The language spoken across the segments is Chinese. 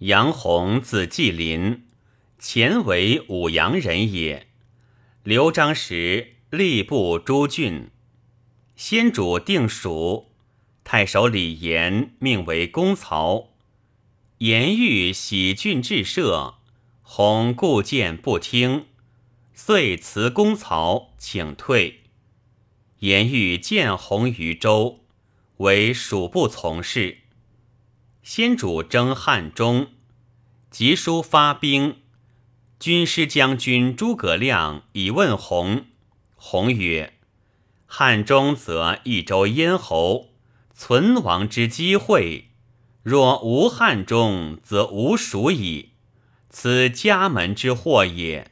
杨弘字季林，前为武阳人也。刘璋时吏部诸郡，先主定蜀，太守李严命为公曹。严欲喜郡治社，弘故谏不听，遂辞公曹，请退。严欲见弘于州，为蜀部从事。先主征汉中，急书发兵。军师将军诸葛亮以问弘，弘曰：“汉中则益州咽喉，存亡之机会；若无汉中，则无蜀矣。此家门之祸也。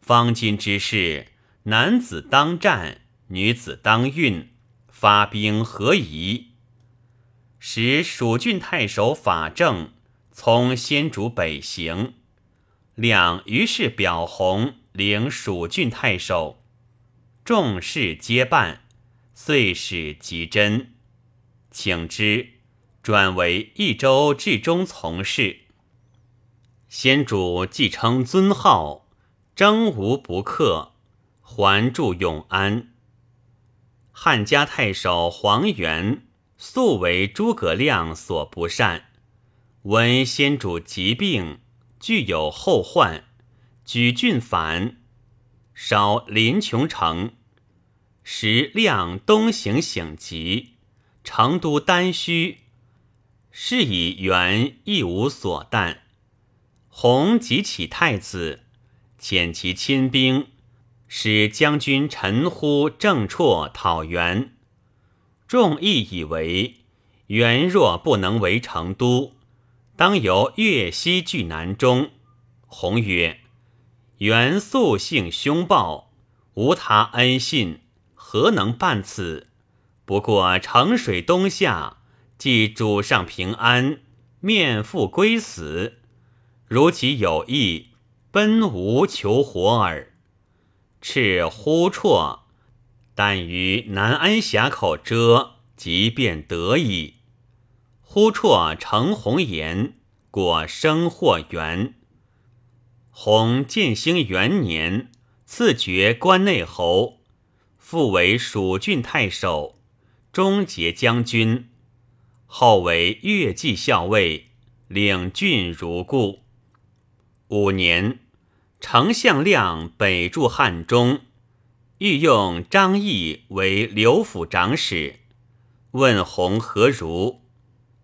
方今之事，男子当战。”女子当运，发兵何宜？使蜀郡太守法正从先主北行，亮于是表弘领蜀郡太守，众事皆办，遂使吉真，请之，转为益州治中从事。先主既称尊号，征无不克，还住永安。汉家太守黄元素为诸葛亮所不善，闻先主疾病，具有后患，举郡反，烧临邛城。时亮东行省急，成都丹虚，是以元亦无所惮。弘即起太子，遣其亲兵。使将军陈呼、郑绰讨袁，众议以为元若不能为成都，当由越西据南中。弘曰：“元素性凶暴，无他恩信，何能办此？不过城水东下，即主上平安，面复归死。如其有意，奔吴求活耳。”赤呼绰，但于南安峡口遮，即便得矣。呼绰成红颜，果生获元。弘建兴元年，赐爵关内侯，复为蜀郡太守、终节将军，后为越骑校尉，领郡如故。五年。丞相亮北驻汉中，欲用张毅为刘府长史，问弘何如？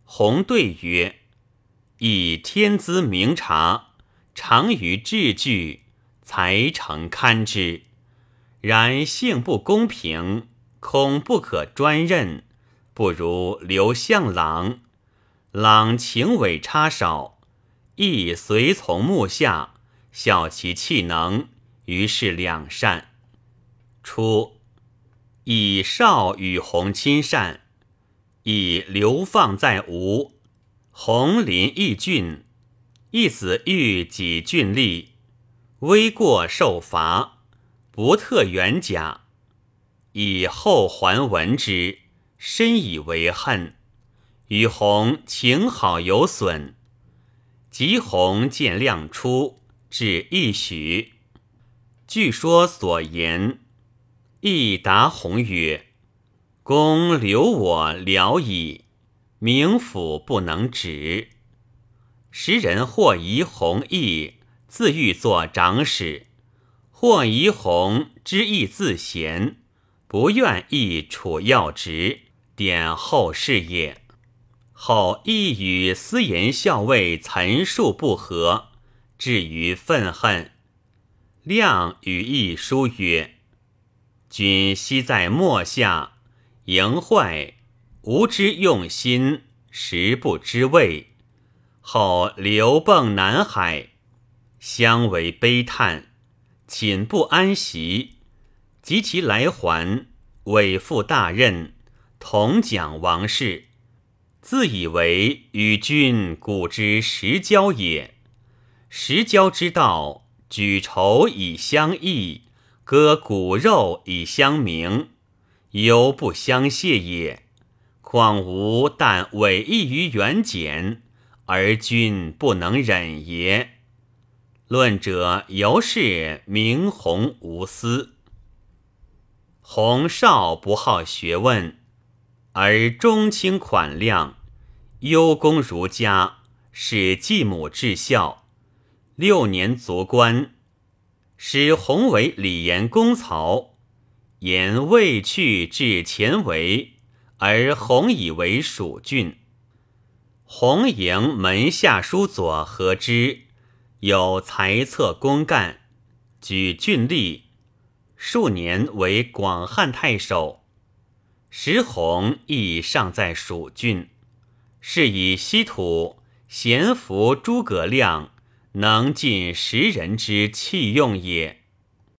弘对曰：“以天资明察，常于治具，才诚堪之。然性不公平，恐不可专任，不如留向朗。朗情伪差少，亦随从幕下。”效其气能，于是两善。初，以少与弘亲善，以流放在吴。弘临义郡，一子欲己郡吏，微过受罚，不特元甲。以后还闻之，深以为恨，与弘情好有损。及弘见亮出。至一许，据说所言，亦答弘曰：“公留我了矣，名府不能止。”时人或疑弘毅自欲作长史，或疑弘之意自贤，不愿意处要职，点后事也。后亦与司言校尉岑述不和。至于愤恨，亮与义书曰：“君昔在末下，营坏，无知用心，实不知味。后流迸南海，相为悲叹，寝不安席。及其来还，委负大任，同讲王事，自以为与君古之实交也。”实交之道，举仇以相益，割骨肉以相明，犹不相谢也。况吾但委意于远简，而君不能忍也。论者犹是明弘无私。弘少不好学问，而中清款量，优公儒家，使继母至孝，六年卒官。使弘为李严公曹，言未去至前为，而弘以为蜀郡。弘迎门下书左和之，有才策公干，举郡吏，数年为广汉太守。时弘亦尚在蜀郡，是以西土贤服诸葛亮。能尽时人之器用也。